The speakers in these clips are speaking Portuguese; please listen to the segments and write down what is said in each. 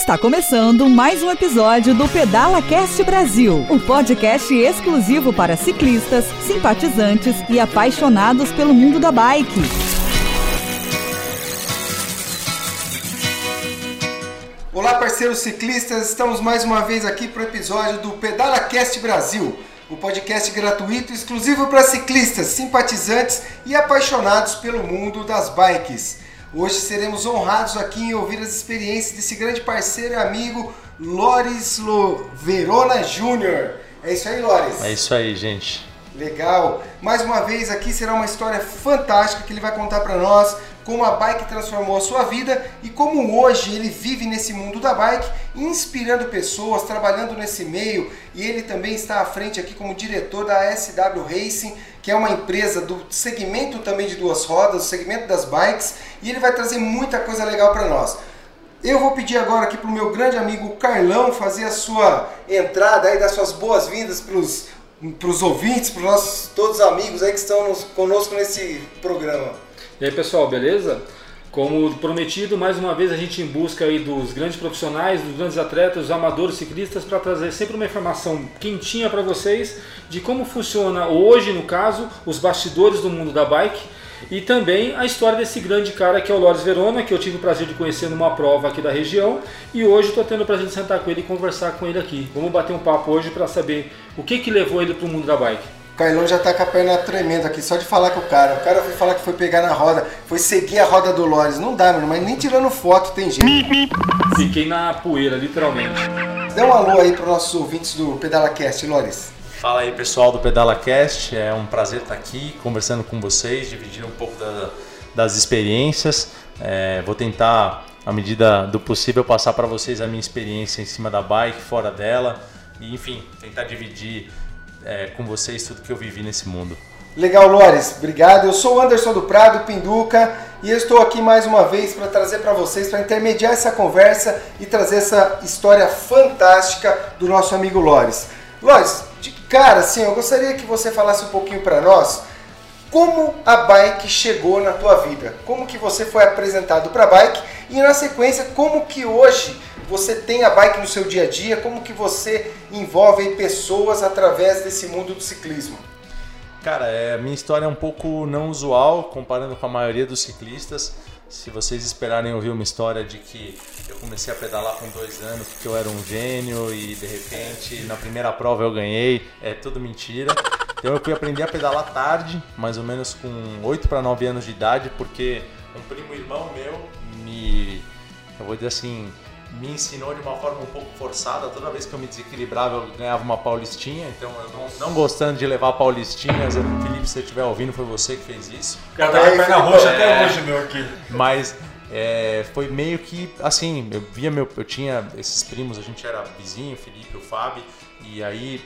Está começando mais um episódio do Pedala Cast Brasil, o um podcast exclusivo para ciclistas, simpatizantes e apaixonados pelo mundo da bike. Olá, parceiros ciclistas, estamos mais uma vez aqui para o episódio do Pedala Cast Brasil, o um podcast gratuito exclusivo para ciclistas, simpatizantes e apaixonados pelo mundo das bikes. Hoje seremos honrados aqui em ouvir as experiências desse grande parceiro e amigo Loris Lo Verona Júnior. É isso aí, Loris? É isso aí, gente. Legal. Mais uma vez aqui será uma história fantástica que ele vai contar para nós como a bike transformou a sua vida e como hoje ele vive nesse mundo da bike, inspirando pessoas, trabalhando nesse meio e ele também está à frente aqui como diretor da SW Racing, que é uma empresa do segmento também de duas rodas, do segmento das bikes, e ele vai trazer muita coisa legal para nós. Eu vou pedir agora aqui para o meu grande amigo Carlão fazer a sua entrada aí, dar suas boas-vindas para os ouvintes, para os nossos todos os amigos aí que estão nos, conosco nesse programa. E aí pessoal, beleza? Como prometido, mais uma vez a gente em busca aí dos grandes profissionais, dos grandes atletas, dos amadores ciclistas para trazer sempre uma informação quentinha para vocês de como funciona hoje, no caso, os bastidores do mundo da bike e também a história desse grande cara que é o Loris Verona, que eu tive o prazer de conhecer numa prova aqui da região e hoje estou tendo o prazer de sentar com ele e conversar com ele aqui. Vamos bater um papo hoje para saber o que, que levou ele para o mundo da bike. Carlão já tá com a perna tremendo aqui, só de falar com o cara. O cara foi falar que foi pegar na roda, foi seguir a roda do Lores. Não dá, mano, mas nem tirando foto tem jeito. Fiquei na poeira, literalmente. Dá um alô aí para nossos ouvintes do PedalaCast, Lores. Fala aí, pessoal do PedalaCast. É um prazer estar aqui conversando com vocês, dividindo um pouco da, das experiências. É, vou tentar, à medida do possível, passar para vocês a minha experiência em cima da bike, fora dela. E, enfim, tentar dividir é, com vocês tudo que eu vivi nesse mundo. Legal, Lores, obrigado. Eu sou o Anderson do Prado, Pinduca, e eu estou aqui mais uma vez para trazer para vocês, para intermediar essa conversa e trazer essa história fantástica do nosso amigo Lores. Lores, de cara, assim, eu gostaria que você falasse um pouquinho para nós como a bike chegou na tua vida, como que você foi apresentado para a bike e na sequência como que hoje você tem a bike no seu dia a dia, como que você envolve pessoas através desse mundo do ciclismo? Cara, é, minha história é um pouco não usual comparando com a maioria dos ciclistas. Se vocês esperarem ouvir uma história de que eu comecei a pedalar com dois anos porque eu era um gênio e de repente na primeira prova eu ganhei, é tudo mentira. Então eu fui aprender a pedalar tarde, mais ou menos com 8 para 9 anos de idade, porque um primo irmão meu me, eu vou dizer assim, me ensinou de uma forma um pouco forçada. Toda vez que eu me desequilibrava, eu ganhava uma paulistinha. Então, eu não, não gostando de levar paulistinhas, Felipe, se você estiver ouvindo, foi você que fez isso. Cara tá perna roxa é, até hoje, meu aqui. Mas é, foi meio que assim, eu via meu, eu tinha esses primos, a gente era vizinho, o Felipe, o Fábio, e aí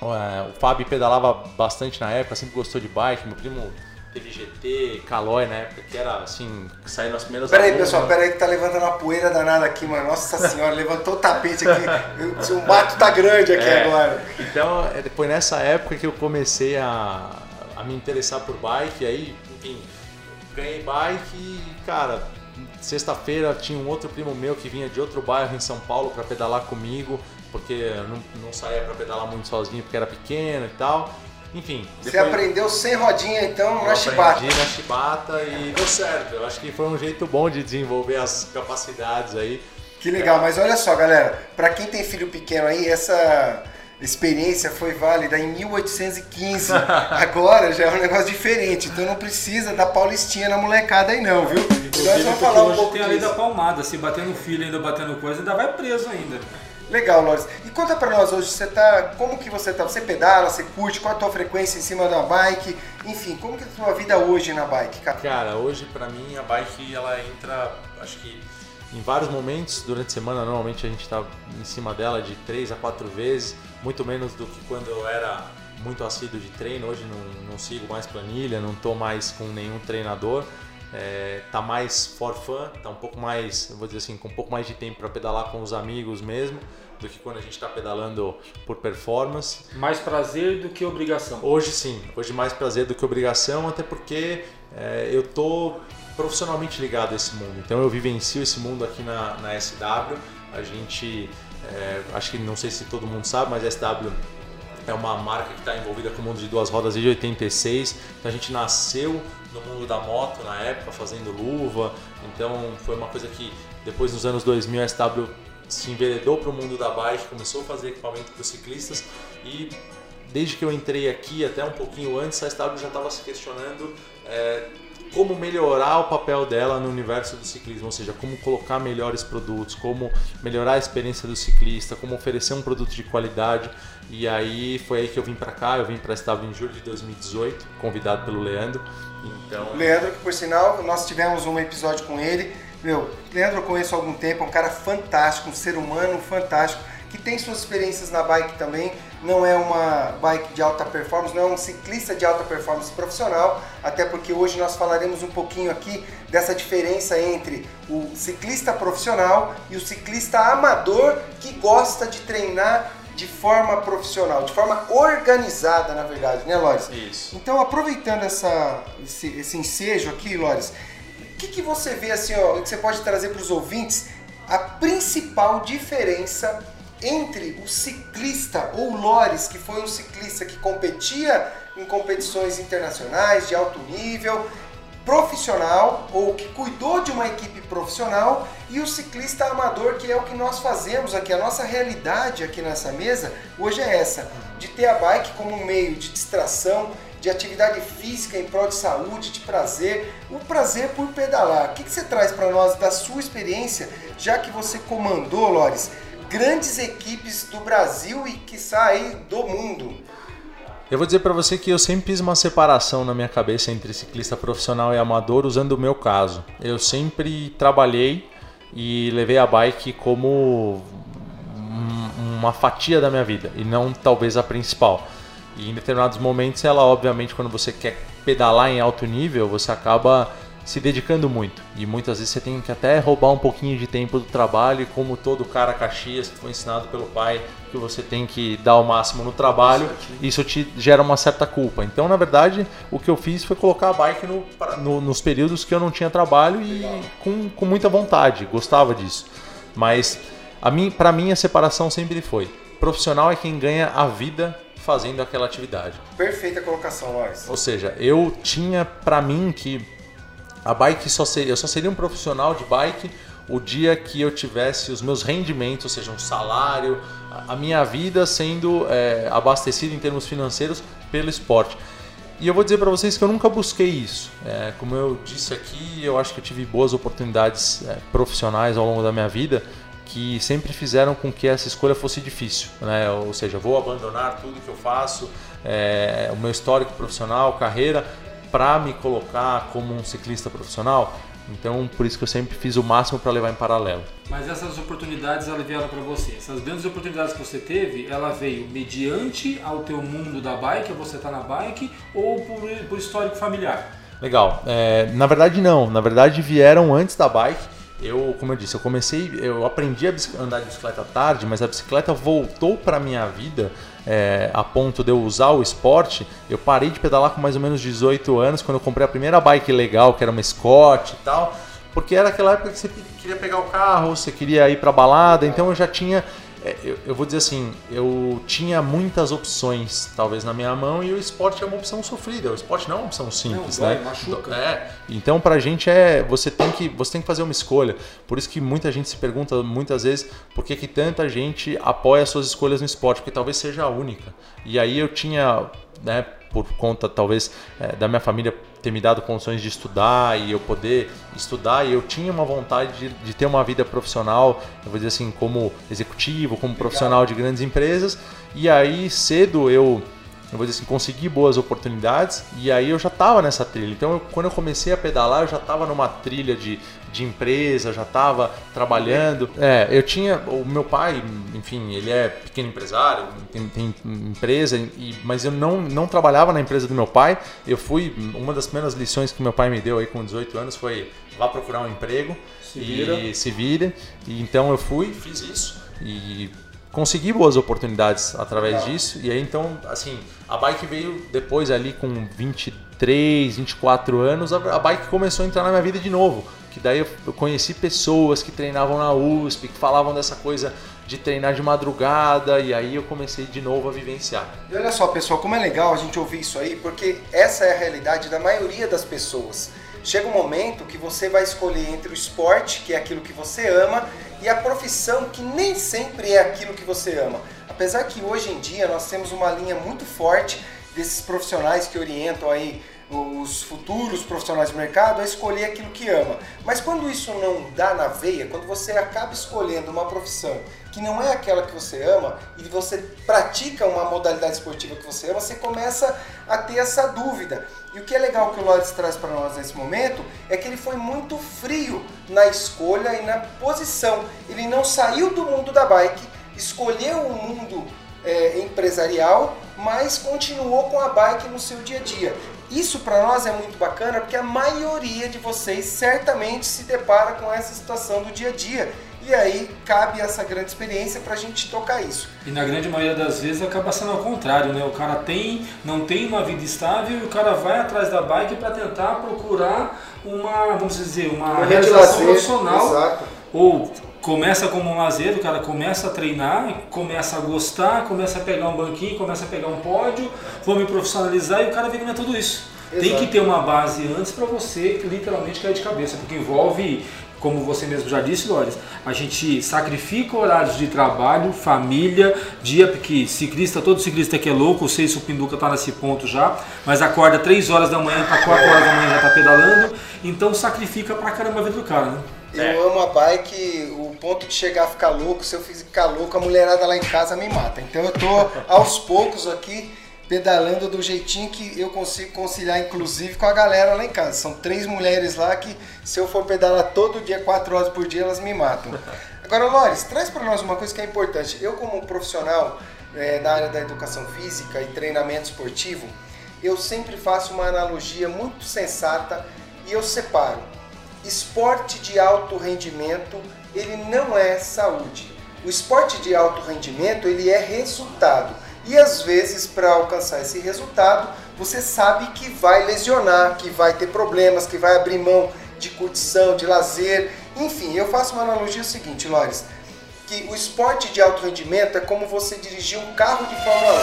o Fábio pedalava bastante na época, sempre gostou de bike, meu primo teve GT, Calói na época, que era assim, que saiu nas primeiras Peraí, pessoal, né? peraí que tá levantando uma poeira danada aqui, mano. Nossa senhora, levantou o tapete aqui. o mato tá grande aqui é, agora. Então, é, foi nessa época que eu comecei a, a me interessar por bike, e aí, enfim, ganhei bike e, cara, sexta-feira tinha um outro primo meu que vinha de outro bairro em São Paulo para pedalar comigo, porque não, não saía para pedalar muito sozinho porque era pequeno e tal. Enfim. Você aprendeu sem rodinha então na chibata. Na chibata e deu certo. Eu acho que foi um jeito bom de desenvolver as capacidades aí. Que legal, mas olha só, galera, para quem tem filho pequeno aí, essa experiência foi válida em 1815. Agora já é um negócio diferente, então não precisa dar paulistinha na molecada aí não, viu? Então nós vamos falar um pouco tem a lei da palmada, se bater no filho ainda batendo coisa, ainda vai preso ainda. Legal, Loris. E conta pra nós hoje, você tá. Como que você tá? Você pedala, você curte, qual a tua frequência em cima da bike? Enfim, como que é a tua vida hoje na bike, cara? Cara, hoje pra mim a bike ela entra, acho que em vários momentos durante a semana, normalmente a gente tá em cima dela de três a quatro vezes, muito menos do que quando eu era muito assíduo de treino. Hoje não, não sigo mais planilha, não tô mais com nenhum treinador. É, tá mais for fun, tá um pouco mais, vou dizer assim, com um pouco mais de tempo para pedalar com os amigos mesmo do que quando a gente está pedalando por performance. Mais prazer do que obrigação. Hoje sim, hoje mais prazer do que obrigação, até porque é, eu tô profissionalmente ligado a esse mundo. Então eu vivencio esse mundo aqui na, na SW A gente, é, acho que não sei se todo mundo sabe, mas a SW é uma marca que está envolvida com o mundo de duas rodas desde 86. Então a gente nasceu no mundo da moto na época, fazendo luva. Então foi uma coisa que depois nos anos 2000 a SW se enveredou para o mundo da bike, começou a fazer equipamento para os ciclistas e desde que eu entrei aqui, até um pouquinho antes, a SW já estava se questionando é, como melhorar o papel dela no universo do ciclismo, ou seja, como colocar melhores produtos, como melhorar a experiência do ciclista, como oferecer um produto de qualidade. E aí foi aí que eu vim para cá, eu vim para a SW em julho de 2018, convidado pelo Leandro. Então, Leandro, que por sinal, nós tivemos um episódio com ele. Meu, Leandro eu conheço há algum tempo, é um cara fantástico, um ser humano fantástico, que tem suas experiências na bike também. Não é uma bike de alta performance, não é um ciclista de alta performance profissional, até porque hoje nós falaremos um pouquinho aqui dessa diferença entre o ciclista profissional e o ciclista amador que gosta de treinar de forma profissional, de forma organizada, na verdade, né, Lores? Isso. Então, aproveitando essa, esse, esse ensejo aqui, Lores, o que, que você vê assim, ó, que você pode trazer para os ouvintes a principal diferença entre o ciclista ou Lores, que foi um ciclista que competia em competições internacionais de alto nível, profissional ou que cuidou de uma equipe profissional e o ciclista amador, que é o que nós fazemos aqui. A nossa realidade aqui nessa mesa hoje é essa, de ter a bike como um meio de distração, de atividade física em prol de saúde, de prazer, o prazer por pedalar. O que, que você traz para nós da sua experiência, já que você comandou, Lores, grandes equipes do Brasil e que saem do mundo? Eu vou dizer para você que eu sempre fiz uma separação na minha cabeça entre ciclista profissional e amador usando o meu caso. Eu sempre trabalhei e levei a bike como uma fatia da minha vida e não talvez a principal. E em determinados momentos ela, obviamente, quando você quer pedalar em alto nível, você acaba se dedicando muito. E muitas vezes você tem que até roubar um pouquinho de tempo do trabalho, como todo cara Caxias que foi ensinado pelo pai que você tem que dar o máximo no trabalho, isso te gera uma certa culpa. Então, na verdade, o que eu fiz foi colocar a bike no, no, nos períodos que eu não tinha trabalho e com, com muita vontade, gostava disso. Mas a mim, para mim a separação sempre foi: profissional é quem ganha a vida fazendo aquela atividade. Perfeita colocação, Lois. Ou seja, eu tinha para mim que a bike só seria, eu só seria um profissional de bike o dia que eu tivesse os meus rendimentos, ou seja, um salário, a minha vida sendo é, abastecida em termos financeiros pelo esporte. E eu vou dizer para vocês que eu nunca busquei isso. É, como eu disse aqui, eu acho que eu tive boas oportunidades é, profissionais ao longo da minha vida que sempre fizeram com que essa escolha fosse difícil. Né? Ou seja, vou abandonar tudo que eu faço, é, o meu histórico profissional, carreira, para me colocar como um ciclista profissional. Então, por isso que eu sempre fiz o máximo para levar em paralelo. Mas essas oportunidades elas vieram para você. Essas grandes oportunidades que você teve, ela veio mediante ao teu mundo da bike, você tá na bike, ou por, por histórico familiar? Legal. É, na verdade, não. Na verdade, vieram antes da bike. Eu, como eu disse, eu comecei, eu aprendi a andar de bicicleta tarde, mas a bicicleta voltou para minha vida é, a ponto de eu usar o esporte. Eu parei de pedalar com mais ou menos 18 anos, quando eu comprei a primeira bike legal, que era uma Scott e tal, porque era aquela época que você queria pegar o carro, você queria ir para balada, então eu já tinha eu, eu, vou dizer assim, eu tinha muitas opções, talvez, na minha mão, e o esporte é uma opção sofrida. O esporte não é uma opção simples, não, né? Machuca. É. Então, pra gente é. Você tem, que, você tem que fazer uma escolha. Por isso que muita gente se pergunta muitas vezes por que, que tanta gente apoia suas escolhas no esporte, porque talvez seja a única. E aí eu tinha, né, por conta talvez é, da minha família ter me dado condições de estudar e eu poder estudar e eu tinha uma vontade de, de ter uma vida profissional, eu vou dizer assim, como executivo, como profissional de grandes empresas. E aí cedo eu eu vou dizer assim, consegui boas oportunidades e aí eu já estava nessa trilha. Então, eu, quando eu comecei a pedalar, eu já estava numa trilha de, de empresa, já estava trabalhando. É, eu tinha. O meu pai, enfim, ele é pequeno empresário, tem, tem empresa, e, mas eu não, não trabalhava na empresa do meu pai. Eu fui. Uma das primeiras lições que meu pai me deu aí com 18 anos foi vá procurar um emprego Se e vira. se vira. E então eu fui, fiz isso e consegui boas oportunidades através Legal. disso. E aí então, assim, a bike veio depois ali com 23, 24 anos, a, a bike começou a entrar na minha vida de novo. que daí eu conheci pessoas que treinavam na USP, que falavam dessa coisa de treinar de madrugada e aí eu comecei de novo a vivenciar. E olha só, pessoal, como é legal a gente ouvir isso aí, porque essa é a realidade da maioria das pessoas. Chega um momento que você vai escolher entre o esporte, que é aquilo que você ama, e a profissão, que nem sempre é aquilo que você ama. Apesar que hoje em dia nós temos uma linha muito forte desses profissionais que orientam aí os futuros profissionais do mercado a escolher aquilo que ama. Mas quando isso não dá na veia, quando você acaba escolhendo uma profissão que não é aquela que você ama e você pratica uma modalidade esportiva que você ama, você começa a ter essa dúvida. E o que é legal que o Lawrence traz para nós nesse momento é que ele foi muito frio na escolha e na posição. Ele não saiu do mundo da bike, escolheu o mundo é, empresarial, mas continuou com a bike no seu dia a dia. Isso para nós é muito bacana porque a maioria de vocês certamente se depara com essa situação do dia a dia. E aí cabe essa grande experiência para a gente tocar isso. E na grande maioria das vezes acaba sendo ao contrário, né? O cara tem, não tem uma vida estável e o cara vai atrás da bike para tentar procurar uma, vamos dizer, uma, uma realização profissional. Exato. Ou começa como um lazer, o cara começa a treinar, começa a gostar, começa a pegar um banquinho, começa a pegar um pódio, vou me profissionalizar e o cara não é tudo isso. Exato. Tem que ter uma base antes para você literalmente cair de cabeça, porque envolve, como você mesmo já disse, Lores, a gente sacrifica horários de trabalho, família, dia, porque ciclista, todo ciclista que é louco, eu sei se o Pinduca está nesse ponto já, mas acorda 3 horas da manhã para 4 horas da manhã já está pedalando, então sacrifica pra caramba a vida do cara, né? Eu é. amo a bike, o ponto de chegar a ficar louco, se eu ficar louco, a mulherada lá em casa me mata. Então eu tô aos poucos aqui pedalando do jeitinho que eu consigo conciliar, inclusive com a galera lá em casa. São três mulheres lá que, se eu for pedalar todo dia, quatro horas por dia, elas me matam. Agora, Lores, traz para nós uma coisa que é importante. Eu, como profissional é, na área da educação física e treinamento esportivo, eu sempre faço uma analogia muito sensata e eu separo esporte de alto rendimento, ele não é saúde. O esporte de alto rendimento, ele é resultado. E às vezes, para alcançar esse resultado, você sabe que vai lesionar, que vai ter problemas, que vai abrir mão de curtição, de lazer. Enfim, eu faço uma analogia seguinte, Lores, que o esporte de alto rendimento é como você dirigir um carro de Fórmula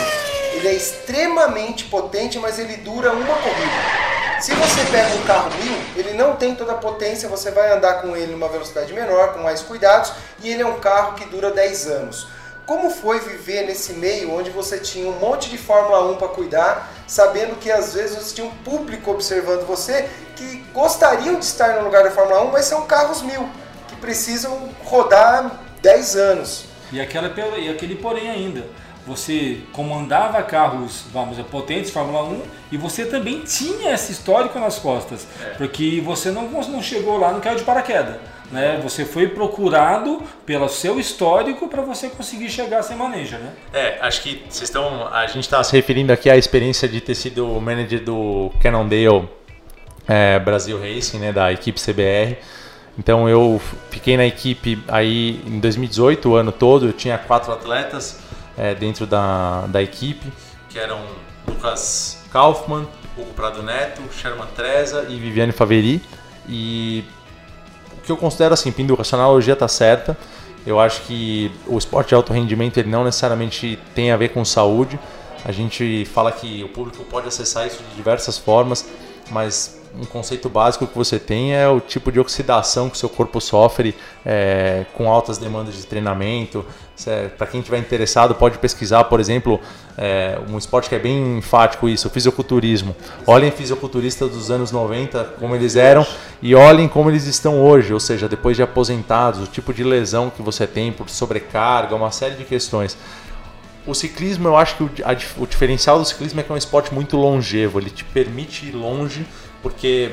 1. Ele é extremamente potente, mas ele dura uma corrida. Se você pega um carro mil, ele não tem toda a potência, você vai andar com ele numa velocidade menor, com mais cuidados, e ele é um carro que dura 10 anos. Como foi viver nesse meio onde você tinha um monte de Fórmula 1 para cuidar, sabendo que às vezes você tinha um público observando você que gostariam de estar no lugar da Fórmula 1, mas são carros mil, que precisam rodar 10 anos. E, aquela, e aquele porém ainda você comandava carros, vamos dizer, potentes, Fórmula 1, e você também tinha esse histórico nas costas, é. porque você não, não chegou lá no caiu de paraquedas. Né? Você foi procurado pelo seu histórico para você conseguir chegar sem maneja, né? É, acho que vocês estão. A gente está se referindo aqui à experiência de ter sido manager do Cannondale é, Brasil Racing, né? Da equipe CBR. Então eu fiquei na equipe aí em 2018, o ano todo, eu tinha quatro atletas é, dentro da, da equipe, que eram Lucas Kaufmann, Hugo Prado Neto, Sherman Treza e Viviane Faveri. E o que eu considero assim, Pinduca, a analogia está certa. Eu acho que o esporte de alto rendimento ele não necessariamente tem a ver com saúde. A gente fala que o público pode acessar isso de diversas formas, mas um conceito básico que você tem é o tipo de oxidação que o seu corpo sofre é, com altas demandas de treinamento. Para quem estiver interessado, pode pesquisar, por exemplo, é, um esporte que é bem enfático isso, o fisiculturismo. Olhem fisiculturistas dos anos 90, como eles eram, e olhem como eles estão hoje, ou seja, depois de aposentados, o tipo de lesão que você tem por sobrecarga, uma série de questões o ciclismo, eu acho que o, a, o, diferencial do ciclismo é que é um esporte muito longevo, ele te permite ir longe porque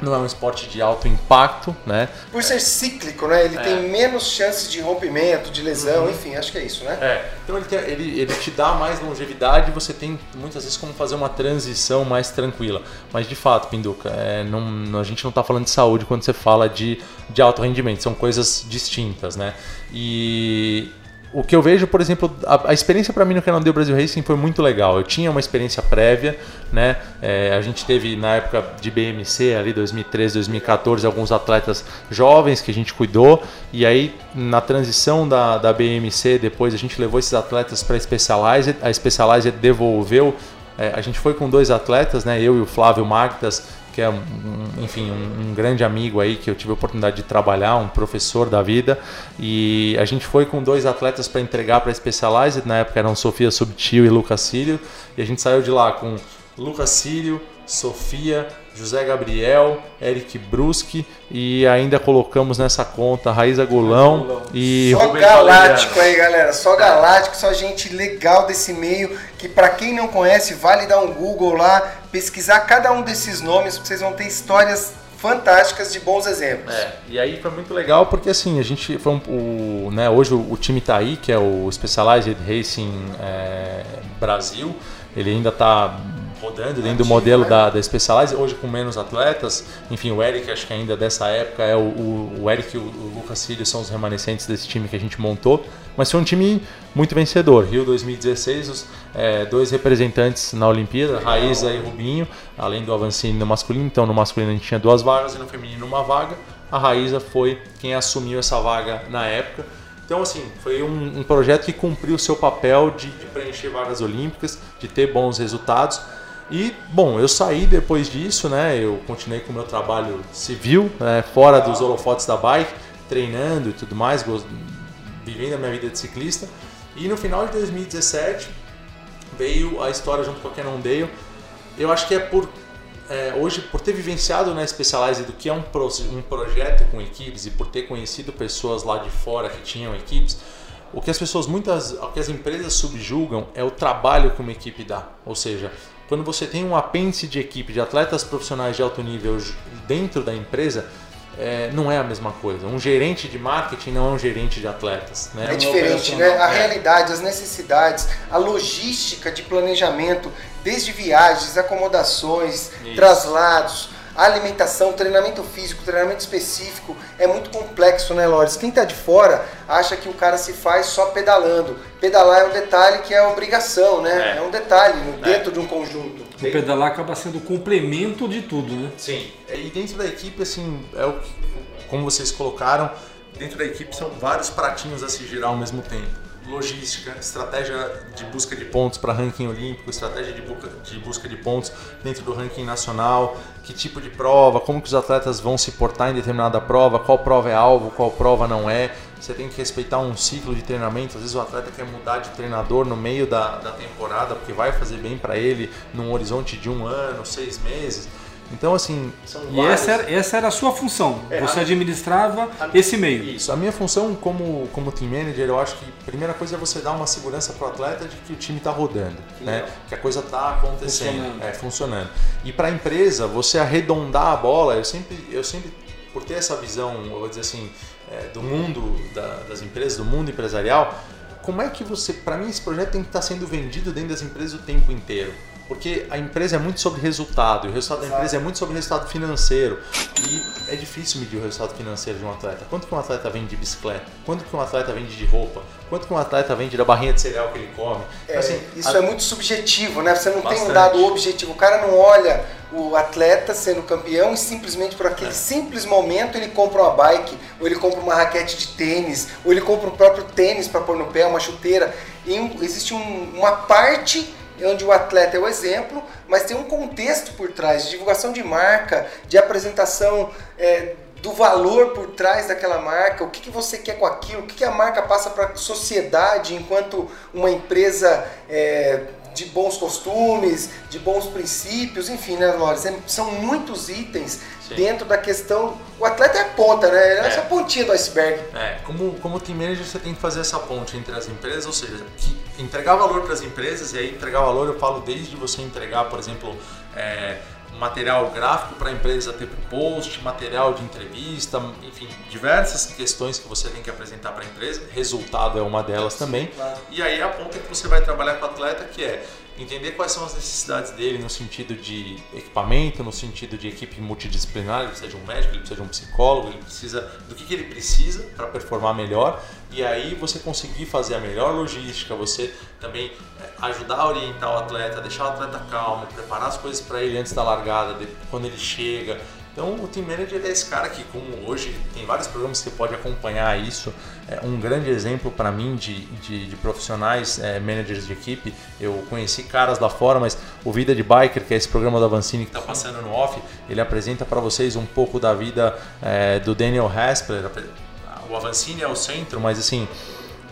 não é um esporte de alto impacto, né? Por ser cíclico, né? Ele é. tem menos chances de rompimento, de lesão, uhum. enfim, acho que é isso, né? É. Então ele, tem, ele, ele te dá mais longevidade e você tem muitas vezes como fazer uma transição mais tranquila. Mas de fato, Pinduca, é, não, a gente não está falando de saúde quando você fala de, de alto rendimento, são coisas distintas, né? E o que eu vejo, por exemplo, a, a experiência para mim no Canal Brasil Racing foi muito legal. Eu tinha uma experiência prévia, né? É, a gente teve na época de BMC, ali 2013, 2014, alguns atletas jovens que a gente cuidou. E aí, na transição da, da BMC, depois a gente levou esses atletas para a Specialized. A Specialized devolveu. É, a gente foi com dois atletas, né? Eu e o Flávio Magdas que é, um, enfim, um, um, grande amigo aí que eu tive a oportunidade de trabalhar, um professor da vida. E a gente foi com dois atletas para entregar para a Specialized, na época eram Sofia Subtil e Lucas Cílio, e a gente saiu de lá com Lucas Cílio, Sofia, José Gabriel, Eric Bruschi e ainda colocamos nessa conta Raíza Golão e Só galáctico aí, galera. Só galáctico, só gente legal desse meio que para quem não conhece, vale dar um Google lá, pesquisar cada um desses nomes, porque vocês vão ter histórias fantásticas de bons exemplos. É, e aí foi muito legal porque assim, a gente foi um, o, né, hoje o, o, time tá aí, que é o Specialized Racing é, Brasil, ele ainda está rodando dentro do modelo da, da Specialized, hoje com menos atletas. Enfim, o Eric, acho que ainda dessa época, é o, o, o Eric e o, o Lucas Filho são os remanescentes desse time que a gente montou. Mas foi um time muito vencedor. Rio 2016, os é, dois representantes na Olimpíada, Raíza e Rubinho, além do Avancini no masculino. Então, no masculino a gente tinha duas vagas e no feminino uma vaga. A Raíza foi quem assumiu essa vaga na época. Então, assim, foi um, um projeto que cumpriu o seu papel de, de preencher vagas olímpicas, de ter bons resultados. E, bom, eu saí depois disso, né? Eu continuei com o meu trabalho civil, né, fora dos holofotes da bike, treinando e tudo mais, vivendo a minha vida de ciclista. E no final de 2017 veio a história junto com a Cannondale. Eu acho que é por é, hoje por ter vivenciado na Specialized do que é um, pro, um projeto com equipes e por ter conhecido pessoas lá de fora que tinham equipes, o que as pessoas muitas, o que as empresas subjugam é o trabalho que uma equipe dá. Ou seja, quando você tem um apêndice de equipe de atletas profissionais de alto nível dentro da empresa, é, não é a mesma coisa. Um gerente de marketing não é um gerente de atletas. Né? É diferente, né? A é. realidade, as necessidades, a logística de planejamento, desde viagens, acomodações, Isso. traslados alimentação, treinamento físico, treinamento específico é muito complexo, né, Lores? Quem está de fora acha que o cara se faz só pedalando. Pedalar é um detalhe que é obrigação, né? É, é um detalhe é. dentro é. de um conjunto. O pedalar acaba sendo o complemento de tudo, né? Sim. E dentro da equipe, assim, é o que, como vocês colocaram, dentro da equipe são vários pratinhos a se girar ao mesmo tempo logística, estratégia de busca de pontos para ranking olímpico, estratégia de busca, de busca de pontos dentro do ranking nacional, que tipo de prova, como que os atletas vão se portar em determinada prova, qual prova é alvo, qual prova não é. Você tem que respeitar um ciclo de treinamento. Às vezes o atleta quer mudar de treinador no meio da, da temporada porque vai fazer bem para ele num horizonte de um ano, seis meses. Então, assim. e vários... essa, era, essa era a sua função. É, Você a... administrava a... esse meio. Isso. A minha função como, como team manager, eu acho que a primeira coisa é você dar uma segurança para o atleta de que o time está rodando, né? que a coisa está acontecendo, funcionando. É, funcionando. E para a empresa, você arredondar a bola, eu sempre, eu sempre, por ter essa visão, eu vou dizer assim, é, do mundo da, das empresas, do mundo empresarial, como é que você. Para mim, esse projeto tem que estar tá sendo vendido dentro das empresas o tempo inteiro. Porque a empresa é muito sobre resultado, e o resultado Exato. da empresa é muito sobre resultado financeiro. E é difícil medir o resultado financeiro de um atleta. Quanto que um atleta vende de bicicleta? Quanto que um atleta vende de roupa? Quanto que um atleta vende da barrinha de cereal que ele come? É, então, assim, isso a... é muito subjetivo, né? Você não Bastante. tem um dado objetivo. O cara não olha o atleta sendo campeão e simplesmente por aquele é. simples momento ele compra uma bike, ou ele compra uma raquete de tênis, ou ele compra o próprio tênis para pôr no pé, uma chuteira. E existe um, uma parte onde o atleta é o exemplo, mas tem um contexto por trás, de divulgação de marca, de apresentação é, do valor por trás daquela marca, o que, que você quer com aquilo, o que, que a marca passa para a sociedade enquanto uma empresa é, de bons costumes, de bons princípios, enfim, né, Lores? É, são muitos itens Sim. dentro da questão. O atleta é a ponta, né? É, é. essa pontinha do iceberg. É, como, como team manager você tem que fazer essa ponte entre as empresas, ou seja, que entregar valor para as empresas, e aí entregar valor eu falo desde você entregar, por exemplo, é, material gráfico para a empresa ter post, material de entrevista, enfim, diversas questões que você tem que apresentar para a empresa. Resultado é uma delas também. Claro. E aí a ponta que você vai trabalhar com o atleta que é entender quais são as necessidades dele no sentido de equipamento, no sentido de equipe multidisciplinar, ele precisa de um médico, ele precisa de um psicólogo, ele precisa do que, que ele precisa para performar melhor. E aí você conseguir fazer a melhor logística, você também é, ajudar a orientar o atleta, deixar o atleta calmo, preparar as coisas para ele antes da largada, quando ele chega, então o Team Manager é esse cara que, como hoje tem vários programas que você pode acompanhar isso. É um grande exemplo para mim de, de, de profissionais, é, managers de equipe. Eu conheci caras lá fora, mas o Vida de Biker, que é esse programa da Vancini que está passando no off, ele apresenta para vocês um pouco da vida é, do Daniel Haspler. O Avancini é o centro, mas assim,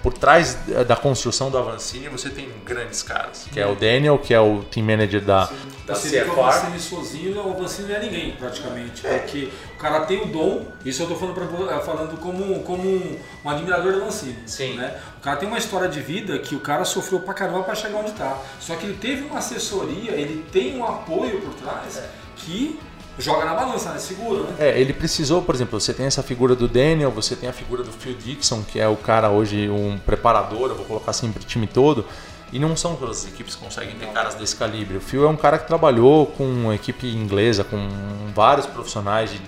por trás da construção do Avancini você tem grandes caras, que é o Daniel, que é o team manager da, da você CFR. O Avancini sozinho, o Avancini não é ninguém praticamente, é. porque o cara tem o dom, isso eu estou falando, pra, falando como, como um admirador do Avancini. Sim. Né? O cara tem uma história de vida que o cara sofreu pra caramba para chegar onde está. Só que ele teve uma assessoria, ele tem um apoio por trás é. que joga na balança, né? Segura, né? É, ele precisou, por exemplo, você tem essa figura do Daniel, você tem a figura do Phil Dixon, que é o cara hoje, um preparador, eu vou colocar assim pro time todo. E não são todas as equipes que conseguem ter caras desse calibre. O Phil é um cara que trabalhou com equipe inglesa, com vários profissionais de,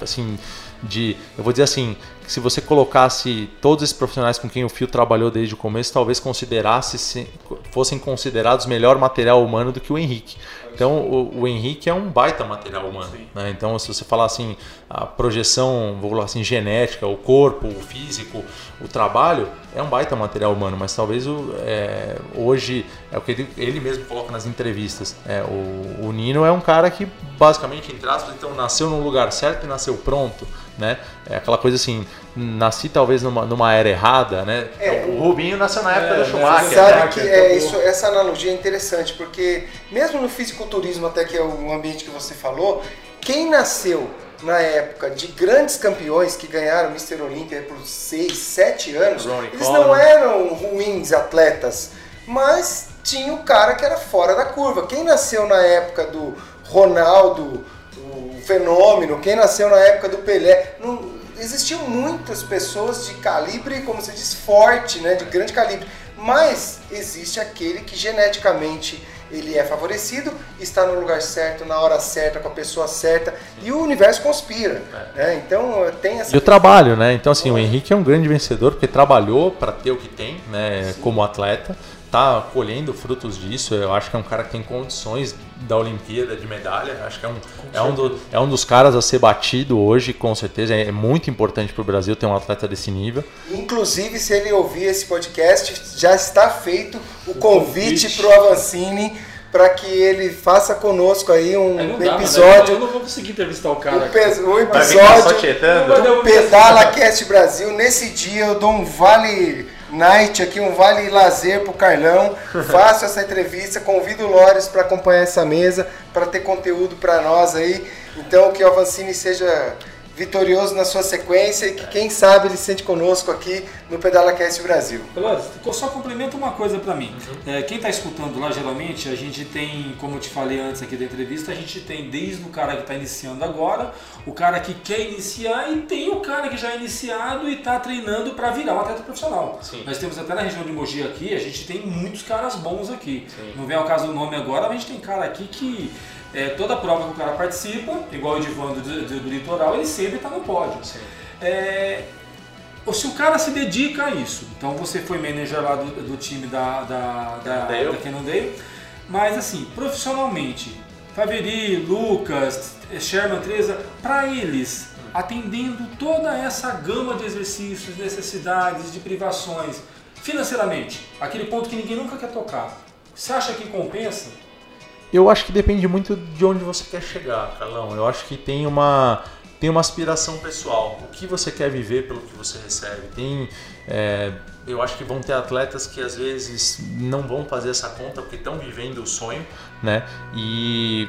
assim, de, eu vou dizer assim, se você colocasse todos esses profissionais com quem o Fio trabalhou desde o começo, talvez considerasse fossem considerados melhor material humano do que o Henrique. Então o, o Henrique é um baita material humano. Né? Então se você falar assim, a projeção, vou falar assim, genética, o corpo, o físico, o trabalho, é um baita material humano, mas talvez o, é, hoje, é o que ele, ele, mesmo coloca nas entrevistas, é, o, o Nino é um cara que basicamente, entre aspas, então nasceu no lugar certo e nasceu pronto né? É aquela coisa assim, nasci talvez numa, numa era errada, né? É, o Rubinho nasceu na época é, do Schumacher. Você sabe né? que é, isso, essa analogia é interessante, porque mesmo no fisiculturismo, até que é o ambiente que você falou, quem nasceu na época de grandes campeões que ganharam o Mr. Olympia por 6, 7 anos, Ronnie eles Collins. não eram ruins atletas, mas tinha o cara que era fora da curva. Quem nasceu na época do Ronaldo, fenômeno, quem nasceu na época do Pelé. Não, existiam muitas pessoas de calibre, como se diz, forte, né, de grande calibre. Mas existe aquele que geneticamente ele é favorecido, está no lugar certo, na hora certa, com a pessoa certa, e o universo conspira. É. Né? Então tem essa. E o trabalho, né? Então, assim, o Henrique é um grande vencedor porque trabalhou para ter o que tem, né, Sim. como atleta tá colhendo frutos disso. Eu acho que é um cara que tem condições da Olimpíada de medalha. Acho que é um, é um, do, é um dos caras a ser batido hoje, com certeza. É muito importante para o Brasil ter um atleta desse nível. Inclusive, se ele ouvir esse podcast, já está feito o convite para o Avancini para que ele faça conosco aí um dá, episódio. Eu não vou conseguir entrevistar o cara. Um, um episódio do Pedala Cast Brasil. Nesse dia eu dou um vale night aqui, um vale lazer pro Carlão. Faço essa entrevista, convido o Lores para acompanhar essa mesa, para ter conteúdo para nós aí. Então que o Avancini seja vitorioso na sua sequência e que quem sabe ele sente conosco aqui no Pedala Cast Brasil. Beleza, só complementa uma coisa para mim. Uhum. É, quem está escutando lá, geralmente, a gente tem, como eu te falei antes aqui da entrevista, a gente tem desde o cara que está iniciando agora, o cara que quer iniciar e tem o cara que já é iniciado e está treinando para virar um atleta profissional. Sim. Nós temos até na região de Mogi aqui, a gente tem muitos caras bons aqui. Sim. Não vem ao caso do nome agora, mas a gente tem cara aqui que é, toda prova que o cara participa, igual o Edivando do, do, do Litoral, ele sempre está no pódio. É, se o cara se dedica a isso, então você foi manager lá do, do time da, da, da, da Cannondale, mas assim, profissionalmente, Faveri, Lucas, Sherman, Teresa, para eles, atendendo toda essa gama de exercícios, necessidades, de privações, financeiramente, aquele ponto que ninguém nunca quer tocar, você acha que compensa? Eu acho que depende muito de onde você quer chegar, Carlão. Eu acho que tem uma tem uma aspiração pessoal. O que você quer viver pelo que você recebe? Tem, é, eu acho que vão ter atletas que às vezes não vão fazer essa conta porque estão vivendo o sonho, né? E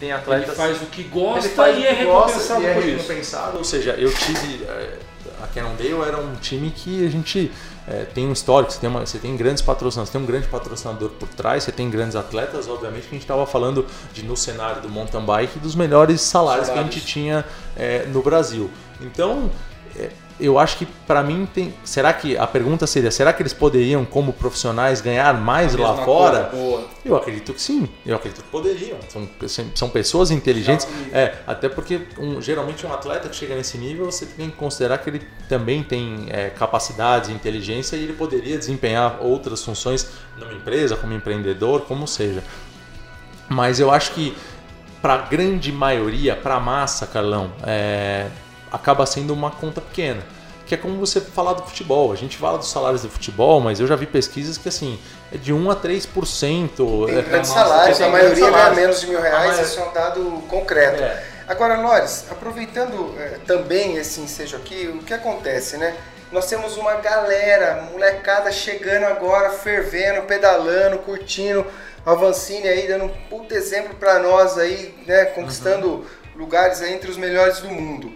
tem atletas. Ele faz o que gosta e é recompensado é recompensado. Ou seja, eu tive é, a Cannondale era um time que a gente é, tem um histórico, você tem, uma, você tem grandes patrocinadores, você tem um grande patrocinador por trás, você tem grandes atletas, obviamente que a gente estava falando de no cenário do mountain bike dos melhores salários, salários. que a gente tinha é, no Brasil. Então é, eu acho que para mim tem. Será que a pergunta seria: será que eles poderiam, como profissionais, ganhar mais lá fora? Eu acredito que sim. Eu acredito que poderiam. São, são pessoas inteligentes. É, até porque um, geralmente um atleta que chega nesse nível, você tem que considerar que ele também tem é, capacidade, inteligência e ele poderia desempenhar outras funções numa empresa, como empreendedor, como seja. Mas eu acho que para a grande maioria, para a massa, Carlão, é, acaba sendo uma conta pequena. Que é como você falar do futebol. A gente fala dos salários do futebol, mas eu já vi pesquisas que assim, é de 1 a 3%. Tem é, grandes salários, a maioria ganha salários. menos de mil reais, maioria- isso é um dado concreto. É. Agora, Lores, aproveitando eh, também esse ensejo aqui, o que acontece, né? Nós temos uma galera, molecada chegando agora, fervendo, pedalando, curtindo, o Avancini aí dando um puto exemplo para nós aí, né? Conquistando lugares aí entre os melhores do mundo.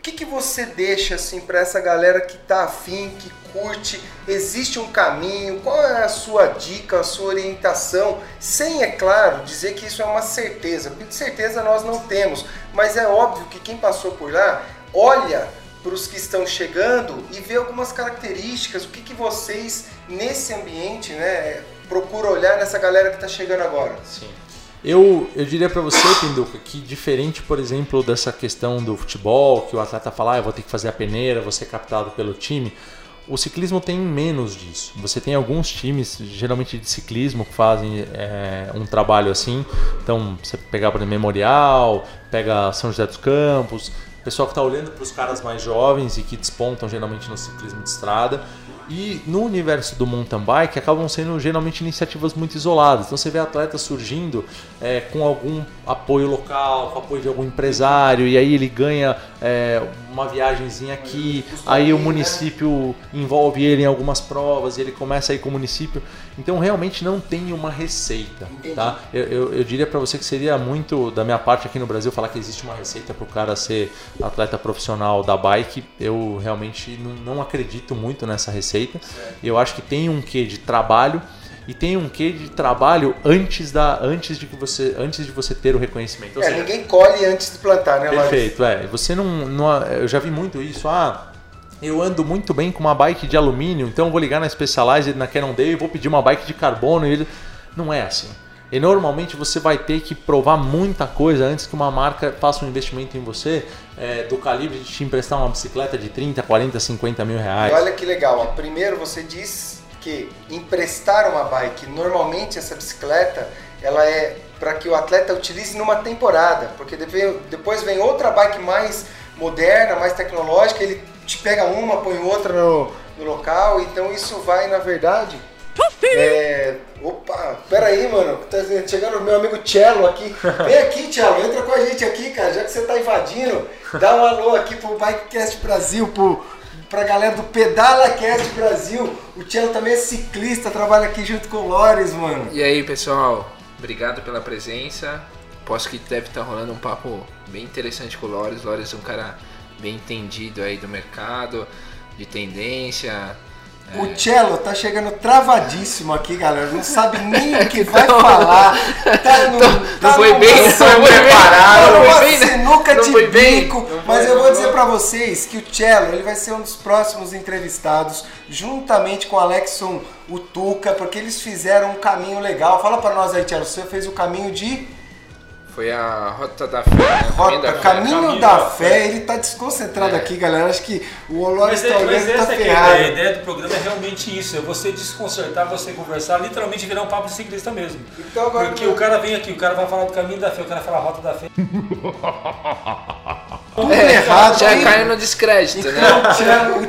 O que, que você deixa assim para essa galera que tá afim, que curte? Existe um caminho? Qual é a sua dica, a sua orientação? Sem, é claro, dizer que isso é uma certeza, porque de certeza nós não temos. Mas é óbvio que quem passou por lá olha para os que estão chegando e vê algumas características. O que, que vocês nesse ambiente, né, procuram olhar nessa galera que está chegando agora? Sim. Eu, eu diria para você, Pinduca, que diferente, por exemplo, dessa questão do futebol, que o atleta fala, ah, eu vou ter que fazer a peneira, vou ser captado pelo time, o ciclismo tem menos disso. Você tem alguns times, geralmente de ciclismo, que fazem é, um trabalho assim. Então, você pegar, por exemplo, Memorial, pega São José dos Campos, pessoal que está olhando para os caras mais jovens e que despontam geralmente no ciclismo de estrada. E no universo do mountain bike acabam sendo geralmente iniciativas muito isoladas. Então você vê atletas surgindo é, com algum apoio local, com apoio de algum empresário, e aí ele ganha é, uma viagenzinha aqui, aí o município envolve ele em algumas provas, e ele começa a ir com o município. Então realmente não tem uma receita. Tá? Eu, eu, eu diria para você que seria muito da minha parte aqui no Brasil falar que existe uma receita para o cara ser atleta profissional da bike. Eu realmente não, não acredito muito nessa receita. Eu acho que tem um quê de trabalho e tem um quê de trabalho antes da antes de que você antes de você ter o reconhecimento. Ou É, seja, ninguém colhe antes de plantar, né? Perfeito, é. Você não, não- Eu já vi muito isso. Ah, eu ando muito bem com uma bike de alumínio, então eu vou ligar na Specialized, na Cannondale e vou pedir uma bike de carbono. E ele... Não é assim. E normalmente você vai ter que provar muita coisa antes que uma marca faça um investimento em você é, do calibre de te emprestar uma bicicleta de 30, 40, 50 mil E reais. olha que legal, ó. primeiro você diz que emprestar uma bike, normalmente essa bicicleta, ela é para que o atleta utilize numa temporada, porque depois vem outra bike mais moderna, mais tecnológica, ele te pega uma, põe outra no, no local, então isso vai, na verdade... É, opa, pera aí, mano, tá chegando o meu amigo Cello aqui. Vem aqui, Cello, entra com a gente aqui, cara, já que você tá invadindo, dá um alô aqui pro Bikecast Brasil, pro, pra galera do Pedala Cast Brasil. O Cello também é ciclista, trabalha aqui junto com o Lores, mano. E aí, pessoal, obrigado pela presença. Posso que deve estar rolando um papo bem interessante com o Lores. Lores é um cara bem entendido aí do mercado, de tendência. O Cello tá chegando travadíssimo aqui, galera. Não sabe nem o que vai falar. Tá no, tá não foi numa bem, não foi bem. tá Não numa foi bem, sinuca Não de foi bem. bico. Não Mas foi, eu vou dizer foi. pra vocês que o Cello ele vai ser um dos próximos entrevistados, juntamente com o Alexson Utuca, porque eles fizeram um caminho legal. Fala pra nós aí, Cello. Você fez o caminho de Foi a Rota da Fé, né? Rota. Caminho, Caminho da, da Fé. Fé. Ele tá desconcentrado É. aqui, galera. Acho que o Olores Mas, tá é, mas olhando, tá é a ideia do programa é realmente isso, é você desconcertar, você conversar, literalmente virar um papo de ciclista mesmo. Então agora- Porque o cara vem aqui, o cara vai falar do caminho da fé, o cara fala a rota da fé. Tudo É, errado. já hein? caiu no descrédito, né? Então, É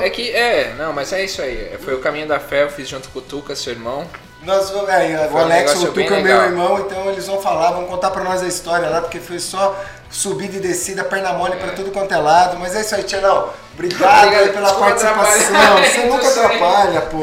que, é que, é, não, mas é isso aí. Foi o caminho da fé, eu fiz junto com o Tuca, seu irmão. Nós vamos, é, o um Alex, negócio o Tuca é meu legal. irmão, então eles vão falar, vão contar pra nós a história lá, porque foi só subida e descida, perna mole pra tudo quanto é lado. Mas é isso aí, Tianão. Obrigado, Obrigado, aí pela participação. Você nunca atrapalha, pô.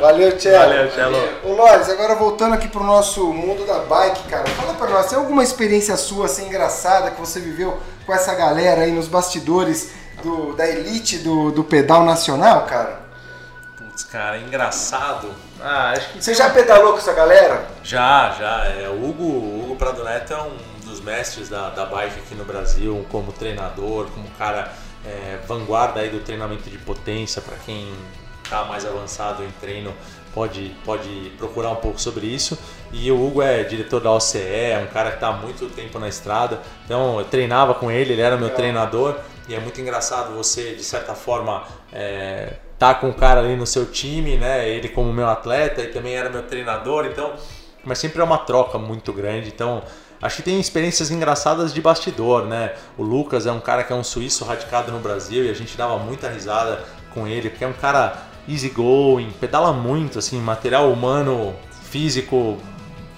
Valeu, Tchelo. Valeu, Cello. Ô Lores, agora voltando aqui pro nosso mundo da bike, cara, fala pra nós, tem alguma experiência sua assim engraçada que você viveu com essa galera aí nos bastidores do, da elite do, do pedal nacional, cara? Putz, cara, engraçado. Ah, acho que Você já pedalou com essa galera? Já, já. É, o Hugo, o Hugo Prado Neto é um dos mestres da, da bike aqui no Brasil, como treinador, como cara é, vanguarda aí do treinamento de potência para quem está mais avançado em treino pode, pode procurar um pouco sobre isso. E o Hugo é diretor da OCE, é um cara que está há muito tempo na estrada. Então eu treinava com ele, ele era meu treinador. E é muito engraçado você, de certa forma, é, tá com o cara ali no seu time, né? Ele como meu atleta e também era meu treinador. Então, mas sempre é uma troca muito grande. Então Acho que tem experiências engraçadas de bastidor, né? O Lucas é um cara que é um suíço radicado no Brasil e a gente dava muita risada com ele, porque é um cara easygoing, pedala muito, assim, material humano, físico